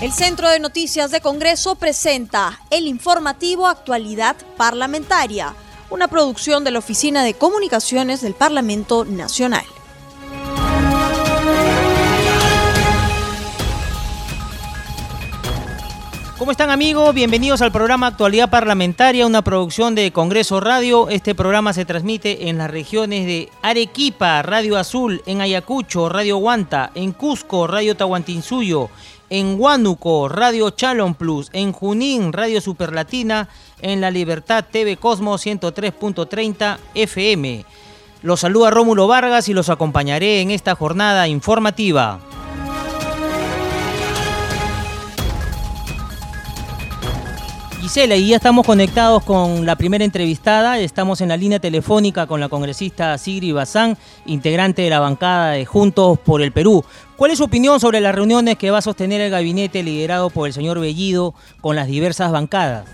El Centro de Noticias de Congreso presenta el informativo Actualidad Parlamentaria, una producción de la Oficina de Comunicaciones del Parlamento Nacional. ¿Cómo están amigos? Bienvenidos al programa Actualidad Parlamentaria, una producción de Congreso Radio. Este programa se transmite en las regiones de Arequipa, Radio Azul, en Ayacucho, Radio Guanta, en Cusco, Radio Tahuantinsuyo, en Huánuco, Radio Chalon Plus, en Junín, Radio Superlatina, en La Libertad TV Cosmos 103.30 FM. Los saluda Rómulo Vargas y los acompañaré en esta jornada informativa. Gisela, y ya estamos conectados con la primera entrevistada. Estamos en la línea telefónica con la congresista Sigri Bazán, integrante de la bancada de Juntos por el Perú. ¿Cuál es su opinión sobre las reuniones que va a sostener el gabinete liderado por el señor Bellido con las diversas bancadas?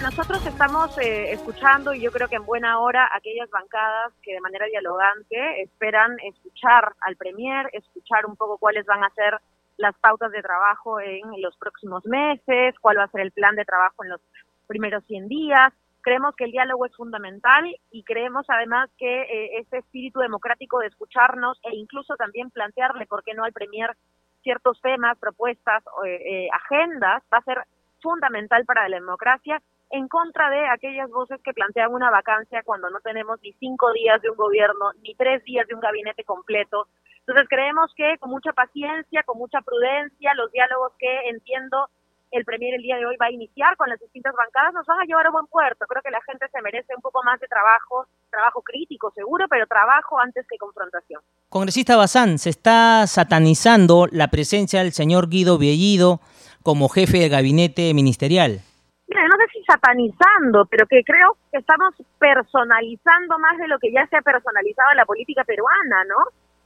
nosotros estamos eh, escuchando y yo creo que en buena hora aquellas bancadas que de manera dialogante esperan escuchar al Premier, escuchar un poco cuáles van a ser las pautas de trabajo en los próximos meses, cuál va a ser el plan de trabajo en los primeros 100 días. Creemos que el diálogo es fundamental y creemos además que eh, ese espíritu democrático de escucharnos e incluso también plantearle, ¿por qué no al Premier, ciertos temas, propuestas, eh, eh, agendas, va a ser fundamental para la democracia en contra de aquellas voces que plantean una vacancia cuando no tenemos ni cinco días de un gobierno, ni tres días de un gabinete completo, entonces creemos que con mucha paciencia, con mucha prudencia, los diálogos que entiendo el Premier el día de hoy va a iniciar con las distintas bancadas nos van a llevar a buen puerto. Creo que la gente se merece un poco más de trabajo, trabajo crítico seguro, pero trabajo antes que confrontación. Congresista Bazán, se está satanizando la presencia del señor Guido Bellido como jefe del gabinete ministerial. Mira, no sé si satanizando, pero que creo que estamos personalizando más de lo que ya se ha personalizado en la política peruana, ¿no?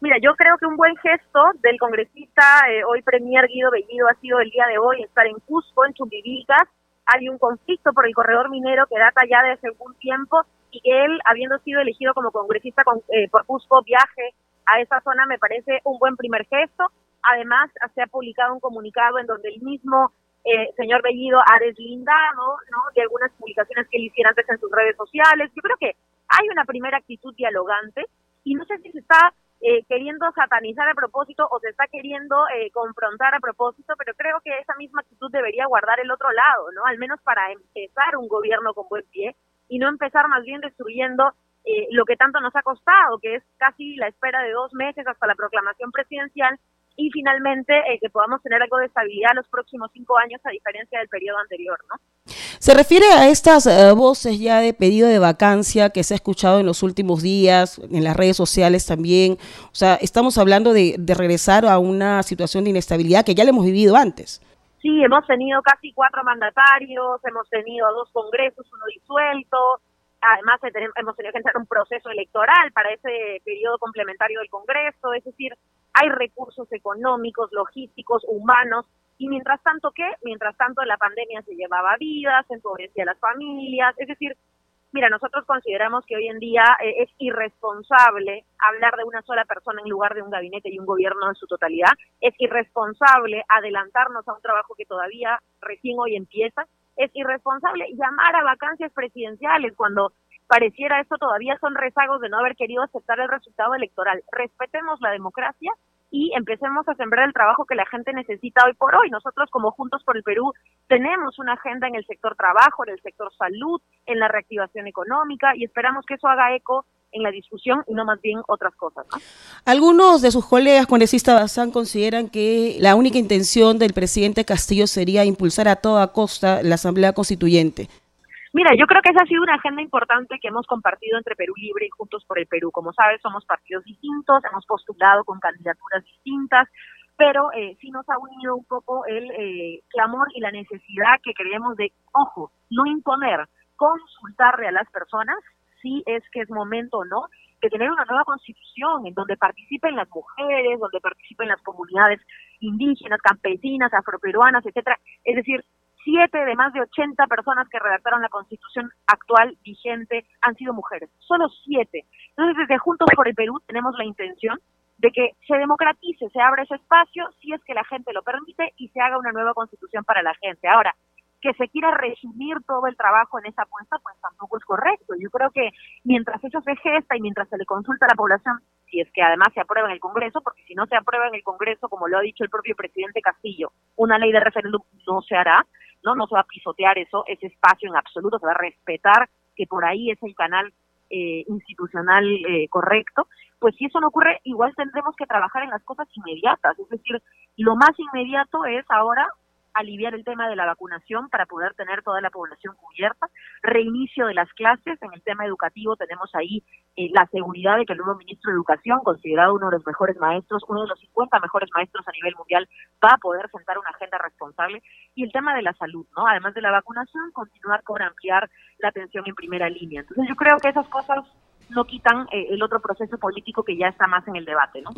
Mira, yo creo que un buen gesto del congresista, eh, hoy Premier Guido Bellido, ha sido el día de hoy estar en Cusco, en Chumbivicas. Hay un conflicto por el corredor minero que data ya desde algún tiempo y él, habiendo sido elegido como congresista con, eh, por Cusco, viaje a esa zona me parece un buen primer gesto. Además, se ha publicado un comunicado en donde el mismo eh, señor Bellido ha deslindado ¿no? de algunas publicaciones que él hiciera antes en sus redes sociales. Yo creo que hay una primera actitud dialogante y no sé si se está eh, queriendo satanizar a propósito o se está queriendo eh, confrontar a propósito, pero creo que esa misma actitud debería guardar el otro lado, ¿no? Al menos para empezar un gobierno con buen pie y no empezar más bien destruyendo eh, lo que tanto nos ha costado, que es casi la espera de dos meses hasta la proclamación presidencial y finalmente eh, que podamos tener algo de estabilidad los próximos cinco años a diferencia del periodo anterior, ¿no? Se refiere a estas eh, voces ya de pedido de vacancia que se ha escuchado en los últimos días, en las redes sociales también. O sea, estamos hablando de, regresar a una situación de inestabilidad que ya le hemos vivido antes. Sí, hemos tenido casi cuatro mandatarios, hemos tenido dos congresos, uno disuelto, además hemos tenido que entrar un proceso electoral para ese periodo complementario del Congreso, es decir, hay recursos económicos, logísticos, humanos, y mientras tanto, ¿qué? Mientras tanto, la pandemia se llevaba vidas, empobrecía las familias, es decir, mira, nosotros consideramos que hoy en día eh, es irresponsable hablar de una sola persona en lugar de un gabinete y un gobierno en su totalidad, es irresponsable adelantarnos a un trabajo que todavía recién hoy empieza, es irresponsable llamar a vacancias presidenciales cuando pareciera esto todavía son rezagos de no haber querido aceptar el resultado electoral. Respetemos la democracia y empecemos a sembrar el trabajo que la gente necesita hoy por hoy. Nosotros como Juntos por el Perú tenemos una agenda en el sector trabajo, en el sector salud, en la reactivación económica y esperamos que eso haga eco en la discusión y no más bien otras cosas. Algunos de sus colegas congresistas Bazán consideran que la única intención del presidente Castillo sería impulsar a toda costa la Asamblea Constituyente. Mira, yo creo que esa ha sido una agenda importante que hemos compartido entre Perú Libre y Juntos por el Perú. Como sabes, somos partidos distintos, hemos postulado con candidaturas distintas, pero eh, sí nos ha unido un poco el eh, clamor y la necesidad que creemos de, ojo, no imponer, consultarle a las personas si es que es momento o no de tener una nueva constitución en donde participen las mujeres, donde participen las comunidades indígenas, campesinas, afroperuanas, etcétera. Es decir, siete de más de 80 personas que redactaron la constitución actual vigente han sido mujeres, solo siete. Entonces, desde Juntos por el Perú tenemos la intención de que se democratice, se abra ese espacio, si es que la gente lo permite y se haga una nueva constitución para la gente. Ahora, que se quiera resumir todo el trabajo en esa apuesta, pues tampoco es correcto. Yo creo que mientras eso se gesta y mientras se le consulta a la población, si es que además se aprueba en el Congreso, porque si no se aprueba en el Congreso, como lo ha dicho el propio presidente Castillo, una ley de referéndum no se hará, no, no se va a pisotear eso, ese espacio en absoluto, se va a respetar que por ahí es el canal eh, institucional eh, correcto, pues si eso no ocurre, igual tendremos que trabajar en las cosas inmediatas. Es decir, lo más inmediato es ahora aliviar el tema de la vacunación para poder tener toda la población cubierta, reinicio de las clases, en el tema educativo tenemos ahí eh, la seguridad de que el nuevo ministro de Educación, considerado uno de los mejores maestros, uno de los 50 mejores maestros a nivel mundial, va a poder sentar una agenda responsable, y el tema de la salud, ¿no? Además de la vacunación, continuar con ampliar la atención en primera línea. Entonces yo creo que esas cosas no quitan eh, el otro proceso político que ya está más en el debate. ¿no?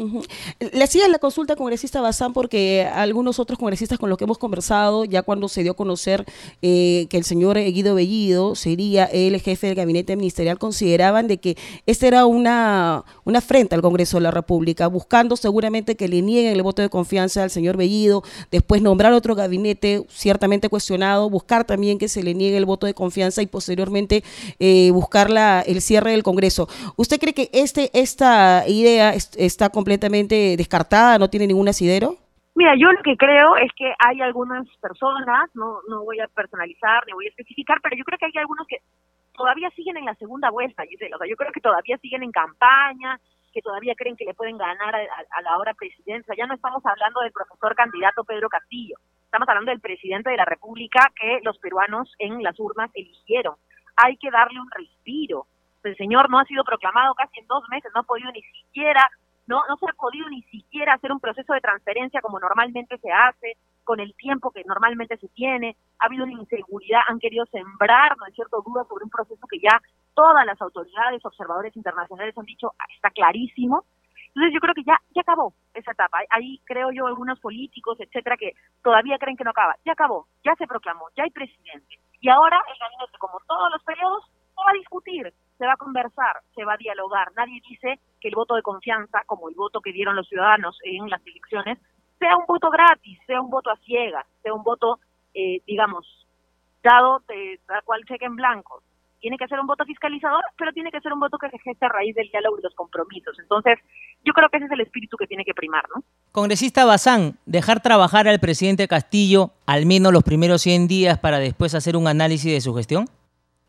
Le hacía la consulta congresista Bazán porque algunos otros congresistas con los que hemos conversado, ya cuando se dio a conocer eh, que el señor Guido Bellido sería el jefe del gabinete ministerial, consideraban de que esta era una, una afrenta al Congreso de la República, buscando seguramente que le nieguen el voto de confianza al señor Bellido, después nombrar otro gabinete ciertamente cuestionado, buscar también que se le niegue el voto de confianza y posteriormente eh, buscar la, el cierre del Congreso ¿Usted cree que este esta idea está completamente descartada, no tiene ningún asidero? Mira, yo lo que creo es que hay algunas personas, no, no voy a personalizar ni voy a especificar, pero yo creo que hay algunos que todavía siguen en la segunda vuelta. O sea, yo creo que todavía siguen en campaña, que todavía creen que le pueden ganar a, la hora presidencia. Ya no estamos hablando del profesor candidato Pedro Castillo, estamos hablando del presidente de la República que los peruanos en las urnas eligieron. Hay que darle un respiro el señor no ha sido proclamado casi en dos meses, no ha podido ni siquiera, no, no se ha podido ni siquiera hacer un proceso de transferencia como normalmente se hace, con el tiempo que normalmente se tiene, ha habido una inseguridad, han querido sembrar, ¿no es cierto?, dudas sobre un proceso que ya todas las autoridades, observadores internacionales han dicho, ah, está clarísimo. Entonces yo creo que ya, ya acabó esa etapa. Ahí creo yo algunos políticos, etcétera, que todavía creen que no acaba. Ya acabó, ya se proclamó, ya hay presidente. Y ahora el gabinete, como todos los periodos, no va a discutir se va a conversar, se va a dialogar. Nadie dice que el voto de confianza, como el voto que dieron los ciudadanos en las elecciones, sea un voto gratis, sea un voto a ciegas, sea un voto, eh, digamos, dado de, tal cual cheque en blanco. Tiene que ser un voto fiscalizador, pero tiene que ser un voto que se geste a raíz del diálogo y los compromisos. Entonces, yo creo que ese es el espíritu que tiene que primar, ¿no? Congresista Bazán, dejar trabajar al presidente Castillo al menos los primeros 100 días para después hacer un análisis de su gestión?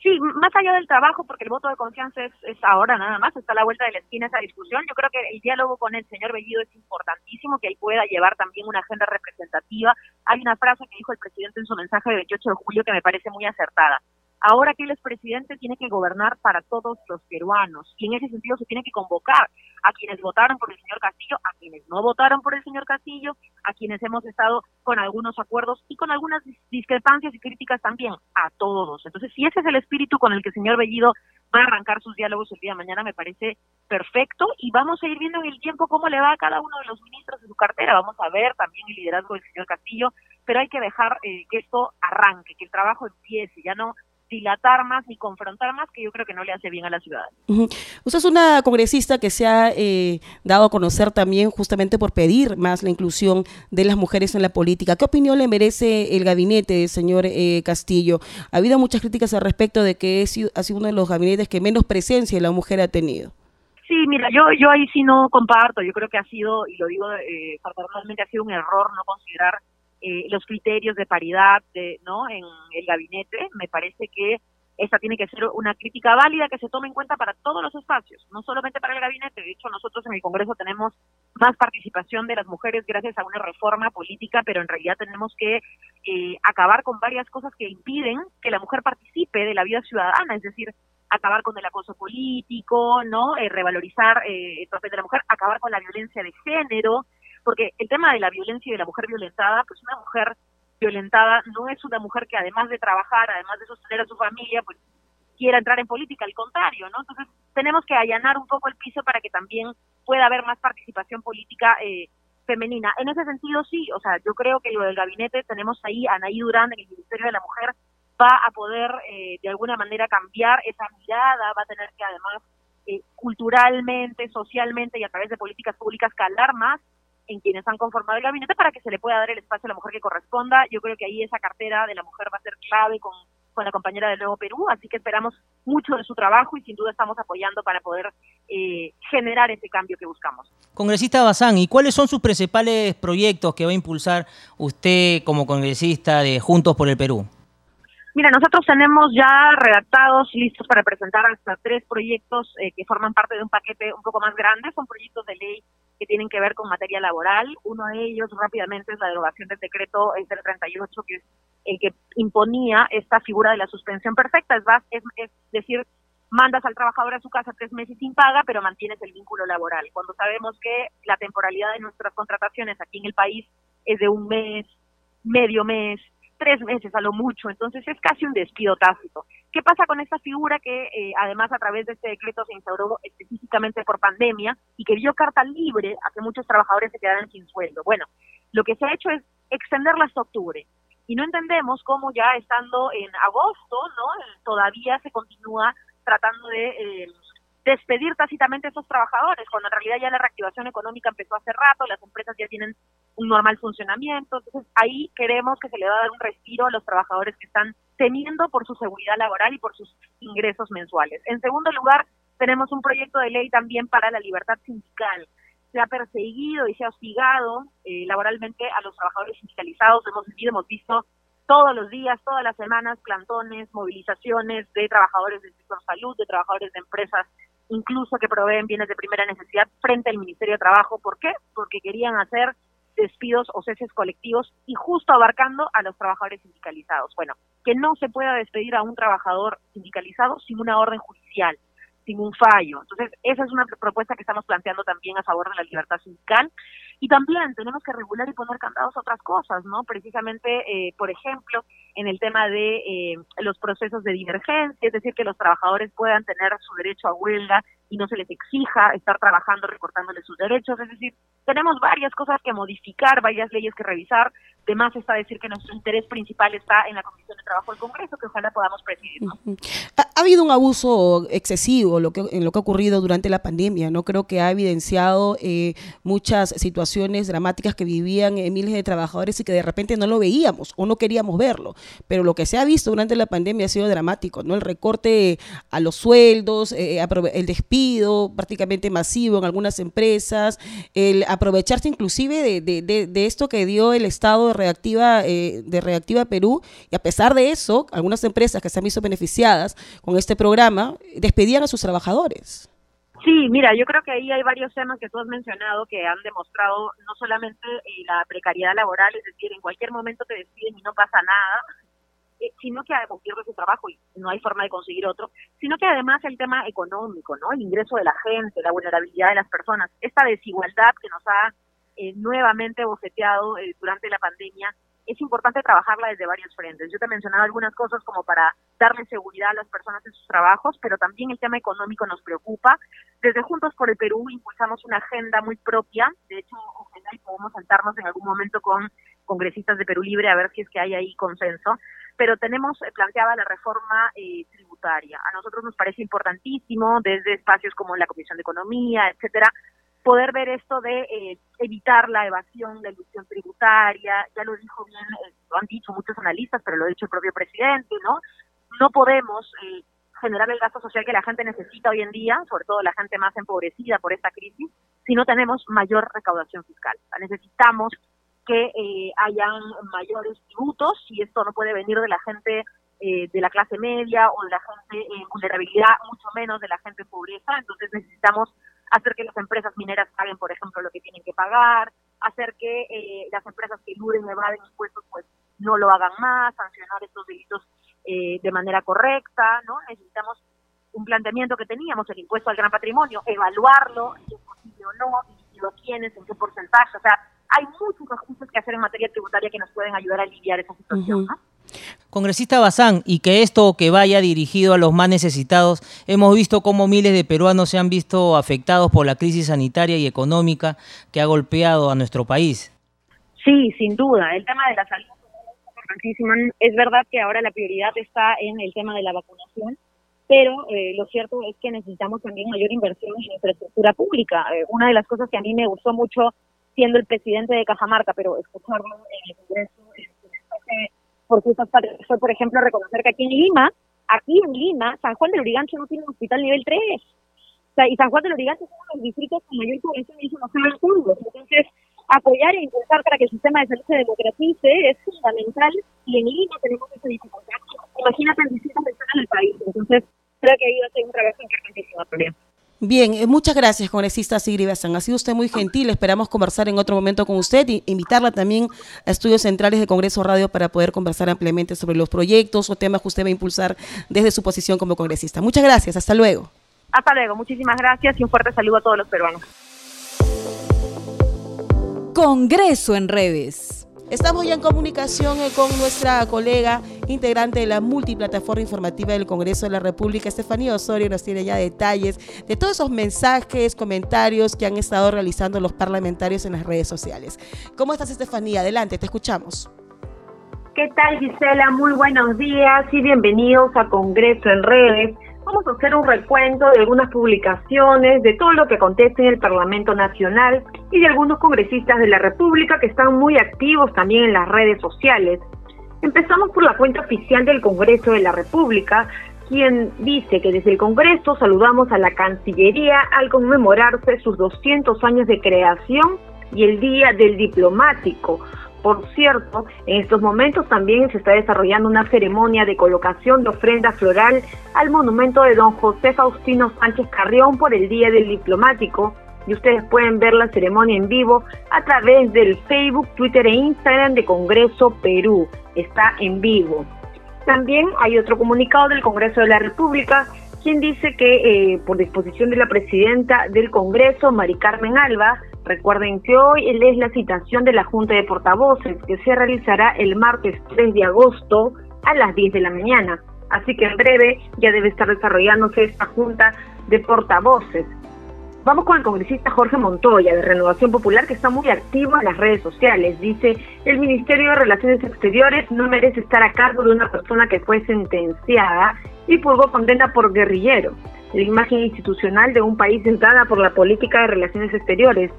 Sí, más allá del trabajo, porque el voto de confianza es, es, ahora nada más, está a la vuelta de la esquina esa discusión. Yo creo que el diálogo con el señor Bellido es importantísimo, que él pueda llevar también una agenda representativa. Hay una frase que dijo el presidente en su mensaje del 28 de julio que me parece muy acertada. Ahora que él es presidente, tiene que gobernar para todos los peruanos. Y en ese sentido se tiene que convocar a quienes votaron por el señor Castillo, a quienes no votaron por el señor Castillo, a quienes hemos estado con algunos acuerdos y con algunas discrepancias y críticas también, a todos. Entonces, si ese es el espíritu con el que el señor Bellido va a arrancar sus diálogos el día de mañana, me parece perfecto y vamos a ir viendo en el tiempo cómo le va a cada uno de los ministros de su cartera. Vamos a ver también el liderazgo del señor Castillo, pero hay que dejar eh, que esto arranque, que el trabajo empiece, ya no dilatar más ni confrontar más, que yo creo que no le hace bien a la ciudad. Usted es una congresista que se ha eh, dado a conocer también justamente por pedir más la inclusión de las mujeres en la política. ¿Qué opinión le merece el gabinete, señor eh, Castillo? Ha habido muchas críticas al respecto de que es, ha sido uno de los gabinetes que menos presencia la mujer ha tenido. Sí, mira, yo yo ahí sí no comparto. Yo creo que ha sido, y lo digo eh, particularmente, ha sido un error no considerar eh, los criterios de paridad de, ¿no? en el gabinete. Me parece que esa tiene que ser una crítica válida que se tome en cuenta para todos los espacios, no solamente para el gabinete. De hecho, nosotros en el Congreso tenemos más participación de las mujeres gracias a una reforma política, pero en realidad tenemos que eh, acabar con varias cosas que impiden que la mujer participe de la vida ciudadana, es decir, acabar con el acoso político, no eh, revalorizar eh, el papel de la mujer, acabar con la violencia de género, porque el tema de la violencia y de la mujer violentada, pues una mujer violentada no es una mujer que además de trabajar, además de sostener a su familia, pues quiera entrar en política, al contrario, ¿no? Entonces tenemos que allanar un poco el piso para que también pueda haber más participación política eh, femenina. En ese sentido, sí, o sea, yo creo que lo del gabinete, tenemos ahí a Anaí Durán en el Ministerio de la Mujer, va a poder eh, de alguna manera cambiar esa mirada, va a tener que además eh, culturalmente, socialmente y a través de políticas públicas calar más en quienes han conformado el gabinete para que se le pueda dar el espacio a la mujer que corresponda. Yo creo que ahí esa cartera de la mujer va a ser clave con, con la compañera del Nuevo Perú, así que esperamos mucho de su trabajo y sin duda estamos apoyando para poder eh, generar ese cambio que buscamos. Congresista Bazán, ¿y cuáles son sus principales proyectos que va a impulsar usted como congresista de Juntos por el Perú? Mira, nosotros tenemos ya redactados, listos para presentar hasta tres proyectos eh, que forman parte de un paquete un poco más grande. Son proyectos de ley que tienen que ver con materia laboral. Uno de ellos rápidamente es la derogación del decreto 038, que es el que imponía esta figura de la suspensión perfecta, es, es, es decir, mandas al trabajador a su casa tres meses sin paga, pero mantienes el vínculo laboral. Cuando sabemos que la temporalidad de nuestras contrataciones aquí en el país es de un mes, medio mes, tres meses a lo mucho, entonces es casi un despido tácito. ¿Qué pasa con esta figura que eh, además a través de este decreto se instauró específicamente por pandemia y que dio carta libre a que muchos trabajadores se quedaran sin sueldo? Bueno, lo que se ha hecho es extenderla hasta octubre y no entendemos cómo ya estando en agosto, ¿no? Todavía se continúa tratando de eh, despedir tácitamente a esos trabajadores, cuando en realidad ya la reactivación económica empezó hace rato, las empresas ya tienen un normal funcionamiento. Entonces, ahí queremos que se le va a dar un respiro a los trabajadores que están temiendo por su seguridad laboral y por sus ingresos mensuales. En segundo lugar, tenemos un proyecto de ley también para la libertad sindical. Se ha perseguido y se ha hostigado eh, laboralmente a los trabajadores sindicalizados. Hemos vivido, hemos visto todos los días, todas las semanas, plantones, movilizaciones de trabajadores del sector salud, de trabajadores de empresas, incluso que proveen bienes de primera necesidad frente al Ministerio de Trabajo. ¿Por qué? Porque querían hacer despidos o ceses colectivos y justo abarcando a los trabajadores sindicalizados. Bueno, que no se pueda despedir a un trabajador sindicalizado sin una orden judicial, sin un fallo. Entonces, esa es una propuesta que estamos planteando también a favor de la libertad sindical. Y también tenemos que regular y poner candados otras cosas, ¿no? Precisamente, eh, por ejemplo, en el tema de eh, los procesos de divergencia, es decir, que los trabajadores puedan tener su derecho a huelga y no se les exija estar trabajando recortándoles sus derechos. Es decir, tenemos varias cosas que modificar, varias leyes que revisar. Además está decir que nuestro interés principal está en la Comisión de Trabajo del Congreso, que ojalá podamos presidir. Ha, habido un abuso excesivo lo que, en lo que ha ocurrido durante la pandemia. No creo que ha evidenciado eh, muchas situaciones dramáticas que vivían eh, miles de trabajadores y que de repente no lo veíamos o no queríamos verlo. Pero lo que se ha visto durante la pandemia ha sido dramático, ¿no? El recorte a los sueldos, eh, el despido prácticamente masivo en algunas empresas, el aprovecharse inclusive de, esto que dio el Estado de Reactiva, eh, de Reactiva Perú, y a pesar de eso, algunas empresas que se han visto beneficiadas con este programa despedían a sus trabajadores. Sí, mira, yo creo que ahí hay varios temas que tú has mencionado que han demostrado no solamente eh, la precariedad laboral, es decir, en cualquier momento te despiden y no pasa nada, eh, sino que pierde su trabajo y no hay forma de conseguir otro, sino que además el tema económico, ¿no? El ingreso de la gente, la vulnerabilidad de las personas, esta desigualdad que nos ha eh, nuevamente bofeteado eh, durante la pandemia, es importante trabajarla desde varios frentes. Yo te he mencionado algunas cosas como para darle seguridad a las personas en sus trabajos, pero también el tema económico nos preocupa. Desde Juntos por el Perú impulsamos una agenda muy propia, de hecho, ojalá y podemos sentarnos en algún momento con congresistas de Perú Libre a ver si es que hay ahí consenso, pero tenemos eh, planteada la reforma eh, tributaria. A nosotros nos parece importantísimo, desde espacios como la Comisión de Economía, etcétera, poder ver esto de eh, evitar la evasión, la ilusión tributaria, ya lo dijo bien, lo han dicho muchos analistas, pero lo ha dicho el propio presidente, ¿no? No podemos generar el gasto social que la gente necesita hoy en día, sobre todo la gente más empobrecida por esta crisis, si no tenemos mayor recaudación fiscal. necesitamos que eh, hayan mayores tributos y esto no puede venir de la gente eh, de la clase media o de la gente en vulnerabilidad, mucho menos de la gente en pobreza. Entonces necesitamos hacer que las empresas mineras paguen, por ejemplo, lo que tienen que pagar, hacer que eh, las empresas que eluden y evaden impuestos pues no lo hagan más, sancionar estos delitos de manera correcta, ¿no? Necesitamos un planteamiento que teníamos, el impuesto al gran patrimonio, evaluarlo, si es posible o no, si lo tienes, en qué porcentaje, o sea, hay muchos ajustes que hacer en materia tributaria que nos pueden ayudar a aliviar esa situación. Congresista Bazán, y que esto que vaya dirigido a los más necesitados, hemos visto cómo miles de peruanos se han visto afectados por la crisis sanitaria y económica que ha golpeado a nuestro país. Sí, sin duda. El tema de la salud es importantísimo. Es verdad que ahora la prioridad está en el tema de la vacunación, pero eh, lo cierto es que necesitamos también mayor inversión en infraestructura pública. Eh, una de las cosas que a mí me gustó mucho siendo el presidente de Cajamarca, pero escucharlo en el Congreso por fue, por ejemplo, reconocer que aquí en Lima, aquí en Lima, San Juan del Urigancho no tiene un hospital nivel 3. O sea, y San Juan del Urigancho es uno de los distritos con mayor población y eso no fondos. Entonces, apoyar e impulsar para que el sistema de salud se democratice es fundamental y en Lima tenemos esa dificultad. Imagínate en distintas regiones del país. Entonces, creo que ahí va a ser un trabajo importantísimo. Bien, eh, muchas gracias, congresista Sigri Bazán. Ha sido usted muy gentil. Esperamos conversar en otro momento con usted e invitarla también a estudios centrales de Congreso Radio para poder conversar ampliamente sobre los proyectos o temas que usted va a impulsar desde su posición como congresista. Muchas gracias. Hasta luego. Hasta luego. Muchísimas gracias y un fuerte saludo a todos los peruanos. Congreso en redes. Estamos ya en comunicación eh, con nuestra colega integrante de la multiplataforma informativa del Congreso de la República, Estefanía Osorio, nos tiene ya detalles de todos esos mensajes, comentarios que han estado realizando los parlamentarios en las redes sociales. ¿Cómo estás, Estefanía? Adelante, te escuchamos. ¿Qué tal, Gisela? Muy buenos días y bienvenidos a Congreso en Redes Vamos a hacer un recuento de algunas publicaciones, de todo lo que acontece en el Parlamento Nacional y de algunos congresistas de la República que están muy activos también en las redes sociales. Empezamos por la cuenta oficial del Congreso de la República, quien dice que desde el Congreso saludamos a la Cancillería al conmemorarse sus 200 años de creación y el Día del Diplomático, por cierto, en estos momentos también se está desarrollando una ceremonia de colocación de ofrenda floral al monumento de don José Faustino Sánchez Carrión por el Día del Diplomático. Y ustedes pueden ver la ceremonia en vivo a través del Facebook, Twitter e Instagram de Congreso Perú. Está en vivo. También hay otro comunicado del Congreso de la República quien dice que eh, por disposición de la presidenta del Congreso, Mari Carmen Alba, Recuerden que hoy es la citación de la Junta de Portavoces que se realizará el martes 3 de agosto a las 10 de la mañana. Así que en breve ya debe estar desarrollándose esta Junta de Portavoces. Vamos con el congresista Jorge Montoya de Renovación Popular que está muy activo en las redes sociales. Dice, el Ministerio de Relaciones Exteriores no merece estar a cargo de una persona que fue sentenciada y purgó condena por guerrillero. La imagen institucional de un país entrada por la política de relaciones exteriores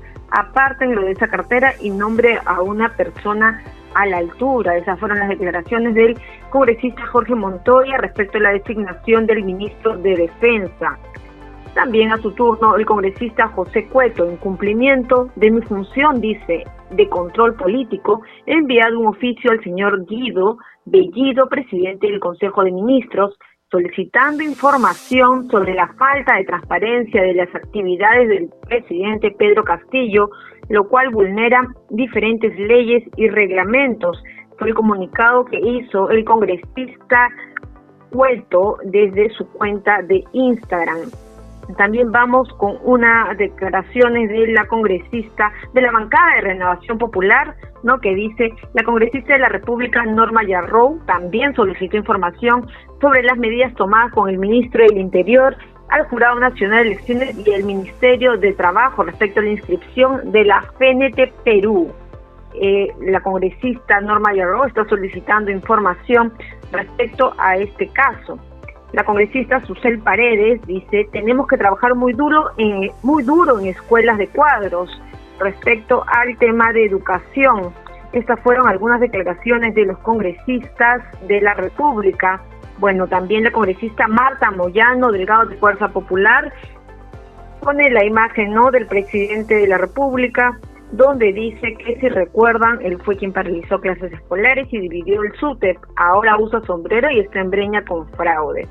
lo de esa cartera y nombre a una persona a la altura. Esas fueron las declaraciones del congresista Jorge Montoya respecto a la designación del ministro de Defensa. También a su turno el congresista José Cueto, en cumplimiento de mi función, dice, de control político, he enviado un oficio al señor Guido Bellido, presidente del Consejo de Ministros, solicitando información sobre la falta de transparencia de las actividades del presidente Pedro Castillo, lo cual vulnera diferentes leyes y reglamentos. Fue el comunicado que hizo el congresista Cueto desde su cuenta de Instagram. También vamos con unas declaraciones de la congresista de la bancada de Renovación Popular, ¿no? que dice, la congresista de la República, Norma Yarrow, también solicitó información sobre las medidas tomadas con el ministro del Interior al Jurado Nacional de Elecciones y el Ministerio de Trabajo respecto a la inscripción de la FNT Perú. Eh, la congresista Norma Yarrow está solicitando información respecto a este caso. La congresista Susel Paredes dice, tenemos que trabajar muy duro, muy duro en escuelas de cuadros respecto al tema de educación. Estas fueron algunas declaraciones de los congresistas de la República. Bueno, también la congresista Marta Moyano, delegado de Fuerza Popular, pone la imagen ¿no? del presidente de la República, donde dice que si recuerdan, él fue quien paralizó clases escolares y dividió el SUTEP, ahora usa sombrero y está en breña con fraude.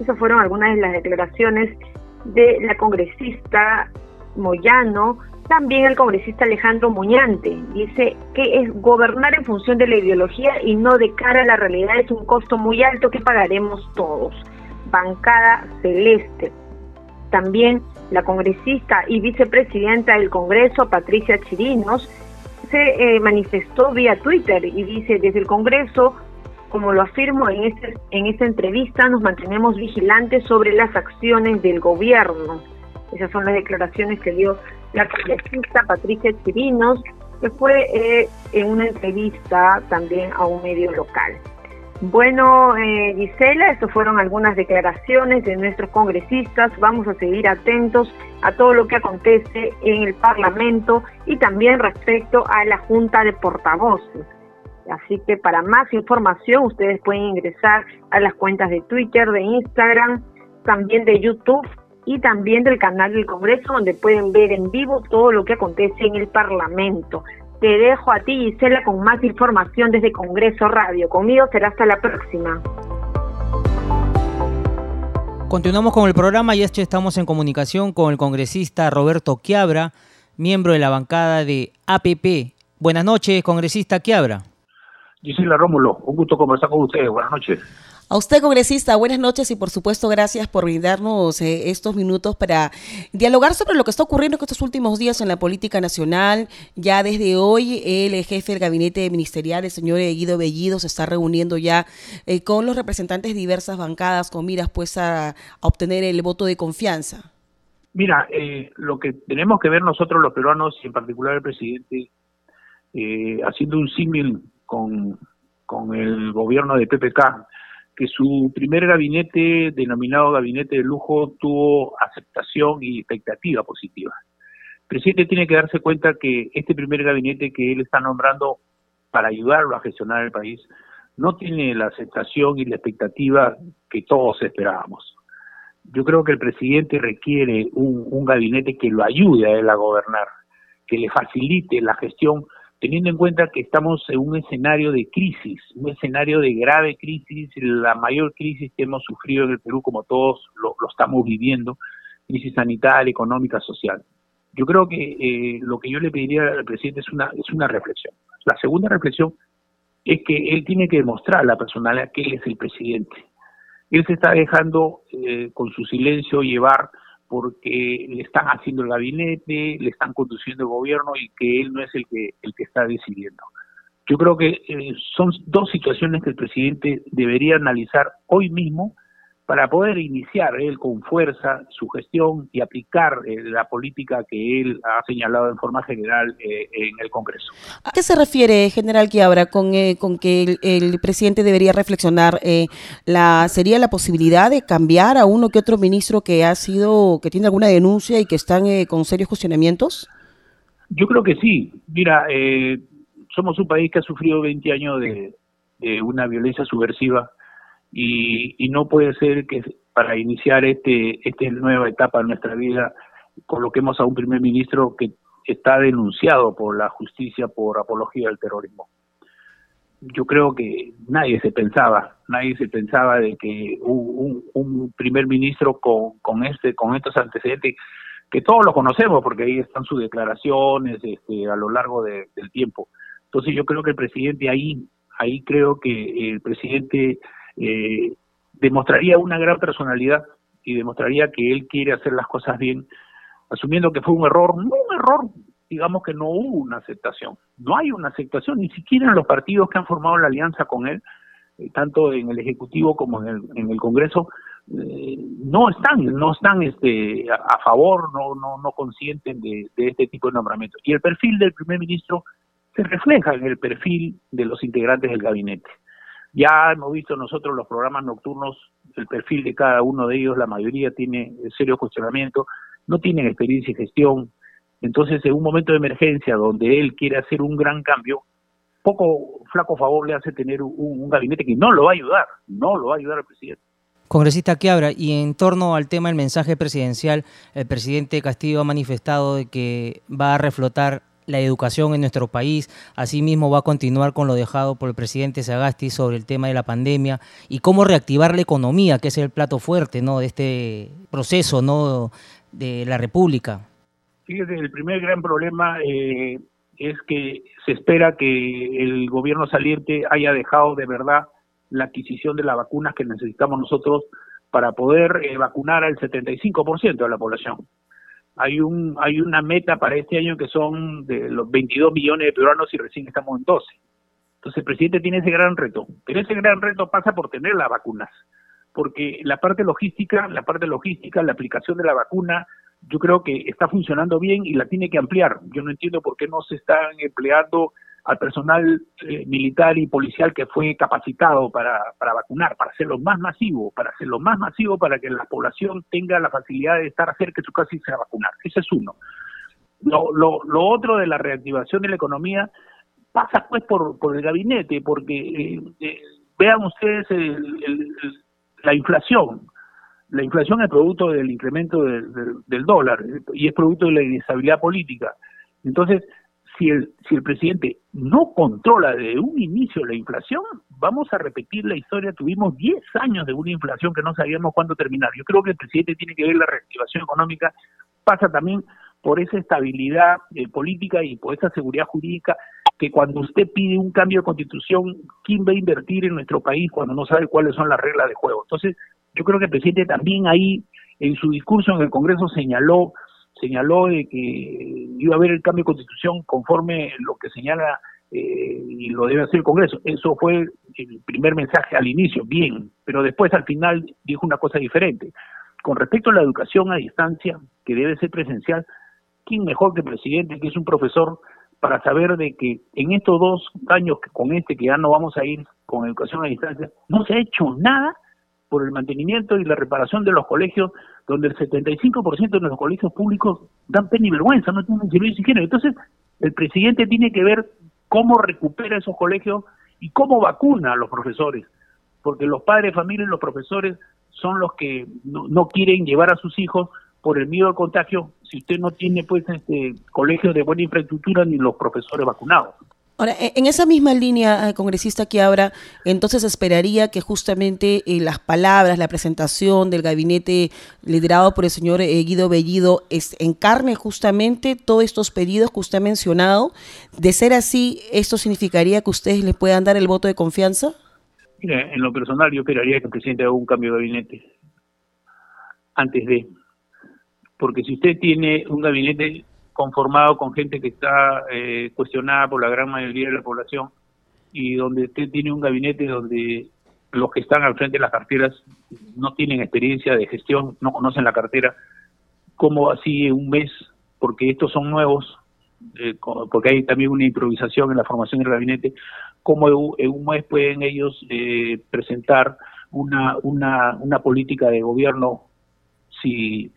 Esas fueron algunas de las declaraciones de la congresista Moyano. También el congresista Alejandro Muñante dice que es gobernar en función de la ideología y no de cara a la realidad es un costo muy alto que pagaremos todos. Bancada celeste. También la congresista y vicepresidenta del Congreso, Patricia Chirinos, se eh, manifestó vía Twitter y dice, desde el Congreso como lo afirmo en, este, en esta entrevista, nos mantenemos vigilantes sobre las acciones del gobierno. Esas son las declaraciones que dio la congresista Patricia Chirinos, que fue eh, en una entrevista también a un medio local. Bueno, eh, Gisela, estas fueron algunas declaraciones de nuestros congresistas. Vamos a seguir atentos a todo lo que acontece en el Parlamento y también respecto a la Junta de Portavoces. Así que para más información ustedes pueden ingresar a las cuentas de Twitter, de Instagram, también de YouTube y también del canal del Congreso donde pueden ver en vivo todo lo que acontece en el Parlamento. Te dejo a ti, Gisela, con más información desde Congreso Radio. Conmigo será hasta la próxima. Continuamos con el programa y este estamos en comunicación con el congresista Roberto Quiabra, miembro de la bancada de APP. Buenas noches, congresista Quiabra. Gisela Rómulo, un gusto conversar con ustedes. Buenas noches. A usted, congresista, buenas noches y por supuesto gracias por brindarnos eh, estos minutos para dialogar sobre lo que está ocurriendo en estos últimos días en la política nacional. Ya desde hoy el jefe del gabinete ministerial, el señor Guido Bellido, se está reuniendo ya eh, con los representantes de diversas bancadas con miras pues a, obtener el voto de confianza. Mira, eh, lo que tenemos que ver nosotros los peruanos y en particular el presidente, haciendo un símil con, con el gobierno de PPK, que su primer gabinete, denominado gabinete de lujo, tuvo aceptación y expectativa positiva. El presidente tiene que darse cuenta que este primer gabinete que él está nombrando para ayudarlo a gestionar el país no tiene la aceptación y la expectativa que todos esperábamos. Yo creo que el presidente requiere un, un gabinete que lo ayude a él a gobernar, que le facilite la gestión teniendo en cuenta que estamos en un escenario de crisis, un escenario de grave crisis, la mayor crisis que hemos sufrido en el Perú, como todos lo, estamos viviendo, crisis sanitaria, económica, social. Yo creo que eh, lo que yo le pediría al presidente es una, es una reflexión. La segunda reflexión es que él tiene que demostrar a la personalidad que él es el presidente. Él se está dejando eh, con su silencio llevar porque le están haciendo el gabinete, le están conduciendo el gobierno y que él no es el que, el que está decidiendo. Yo creo que eh, son dos situaciones que el presidente debería analizar hoy mismo para poder iniciar él con fuerza su gestión y aplicar eh, la política que él ha señalado en forma general eh, en el Congreso. ¿A qué se refiere, general Quiabra, con, eh, con que el, presidente debería reflexionar? la ¿Sería la posibilidad de cambiar a uno que otro ministro que ha sido, que tiene alguna denuncia y que están con serios cuestionamientos? Yo creo que sí. Mira, somos un país que ha sufrido 20 años de, de una violencia subversiva y, no puede ser que para iniciar este esta nueva etapa de nuestra vida coloquemos a un primer ministro que está denunciado por la justicia por apología del terrorismo. Yo creo que nadie se pensaba, nadie se pensaba de que un, primer ministro con, con este con estos antecedentes que todos lo conocemos porque ahí están sus declaraciones este, a lo largo del tiempo. Entonces yo creo que el presidente ahí ahí creo que el presidente eh, demostraría una gran personalidad y demostraría que él quiere hacer las cosas bien, asumiendo que fue un error, no un error, digamos que no hubo una aceptación, no hay una aceptación, ni siquiera en los partidos que han formado la alianza con él, eh, tanto en el Ejecutivo como en el, Congreso, eh, no están, no están este, a, favor, no, no, no consienten de, de este tipo de nombramientos. Y el perfil del primer ministro se refleja en el perfil de los integrantes del gabinete. Ya hemos visto nosotros los programas nocturnos, el perfil de cada uno de ellos, la mayoría tiene serio cuestionamiento, no tienen experiencia y gestión. Entonces, en un momento de emergencia donde él quiere hacer un gran cambio, poco flaco favor le hace tener un, gabinete que no lo va a ayudar, no lo va a ayudar al presidente. Congresista Quiabra, y en torno al tema del mensaje presidencial, el presidente Castillo ha manifestado de que va a reflotar la educación en nuestro país. Asimismo, va a continuar con lo dejado por el presidente Sagasti sobre el tema de la pandemia y cómo reactivar la economía, que es el plato fuerte ¿no? de este proceso ¿no? de la República. Fíjese, el primer gran problema eh, es que se espera que el gobierno saliente haya dejado de verdad la adquisición de las vacunas que necesitamos nosotros para poder eh, vacunar al 75% de la población hay un hay una meta para este año que son de los 22 millones de peruanos y recién estamos en 12. Entonces el presidente tiene ese gran reto, pero ese gran reto pasa por tener las vacunas, porque la parte logística, la parte logística, la aplicación de la vacuna, yo creo que está funcionando bien y la tiene que ampliar. Yo no entiendo por qué no se están empleando al personal eh, militar y policial que fue capacitado para, para vacunar, para hacerlo más masivo, para hacerlo más masivo para que la población tenga la facilidad de estar cerca de su casa y se vacunar. Ese es uno. Lo, lo, lo otro de la reactivación de la economía pasa pues por, por el gabinete, porque eh, eh, vean ustedes la inflación. La inflación es producto del incremento del dólar y es producto de la inestabilidad política. Entonces, si el, si el presidente no controla de un inicio la inflación, vamos a repetir la historia. Tuvimos 10 años de una inflación que no sabíamos cuándo terminar. Yo creo que el presidente tiene que ver la reactivación económica, pasa también por esa estabilidad eh, política y por esa seguridad jurídica que cuando usted pide un cambio de constitución, ¿quién va a invertir en nuestro país cuando no sabe cuáles son las reglas de juego? Entonces, yo creo que el presidente también ahí, en su discurso en el Congreso, señaló señaló de que iba a haber el cambio de constitución conforme lo que señala eh, y lo debe hacer el Congreso. Eso fue el primer mensaje al inicio, bien, pero después al final dijo una cosa diferente. Con respecto a la educación a distancia, que debe ser presencial, ¿quién mejor que el presidente, que es un profesor, para saber de que en estos dos años con este que ya no vamos a ir con educación a distancia, no se ha hecho nada por el mantenimiento y la reparación de los colegios, donde el 75% de los colegios públicos dan pena y vergüenza, no tienen servicio higiénico. Entonces, el presidente tiene que ver cómo recupera esos colegios y cómo vacuna a los profesores, porque los padres de los profesores son los que no, no quieren llevar a sus hijos por el miedo al contagio si usted no tiene pues este colegios de buena infraestructura ni los profesores vacunados. Ahora, e, en esa misma línea, eh, congresista que ahora, entonces esperaría que justamente eh, las palabras, la presentación del gabinete liderado por el señor eh, Guido Bellido encarne justamente todos estos pedidos que usted ha mencionado. De ser así, ¿esto significaría que ustedes le puedan dar el voto de confianza? Mire, en lo personal yo esperaría que el presidente haga un cambio de gabinete antes de porque si usted tiene un gabinete conformado con gente que está eh, cuestionada por la gran mayoría de la población y donde usted tiene un gabinete donde los que están al frente de las carteras no tienen experiencia de gestión, no conocen la cartera, ¿cómo así en un mes? Porque estos son nuevos, eh, porque hay también una improvisación en la formación del gabinete, ¿cómo en un mes pueden ellos eh, presentar una, una, una política de gobierno si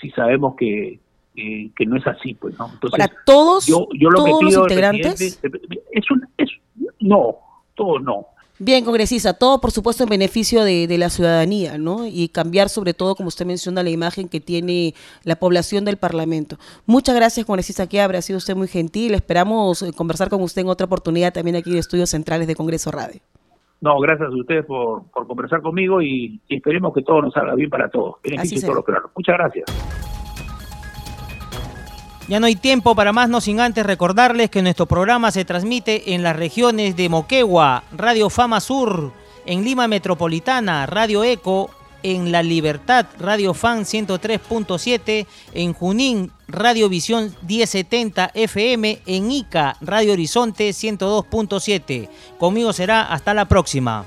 si sabemos que, que no es así, pues, ¿no? Entonces, Para todos, yo, yo lo todos los integrantes. Es un, es, no, todos no. Bien, congresista, todo por supuesto en beneficio de, de, la ciudadanía, ¿no? Y cambiar sobre todo, como usted menciona, la imagen que tiene la población del Parlamento. Muchas gracias, congresista Quiabra, ha sido usted muy gentil. Esperamos eh, conversar con usted en otra oportunidad también aquí en Estudios Centrales de Congreso Radio. No, gracias a ustedes por, por conversar conmigo y, esperemos que todo nos salga bien para todos. Beneficio todos los. Muchas gracias. Ya no hay tiempo para más, no sin antes recordarles que nuestro programa se transmite en las regiones de Moquegua, Radio Fama Sur, en Lima Metropolitana, Radio Eco, en La Libertad, Radio Fan 103.7, en Junín, Radio Visión 1070 FM, en Ica, Radio Horizonte 102.7. Conmigo será hasta la próxima.